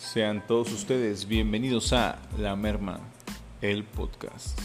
Sean todos ustedes bienvenidos a La Merma, el podcast.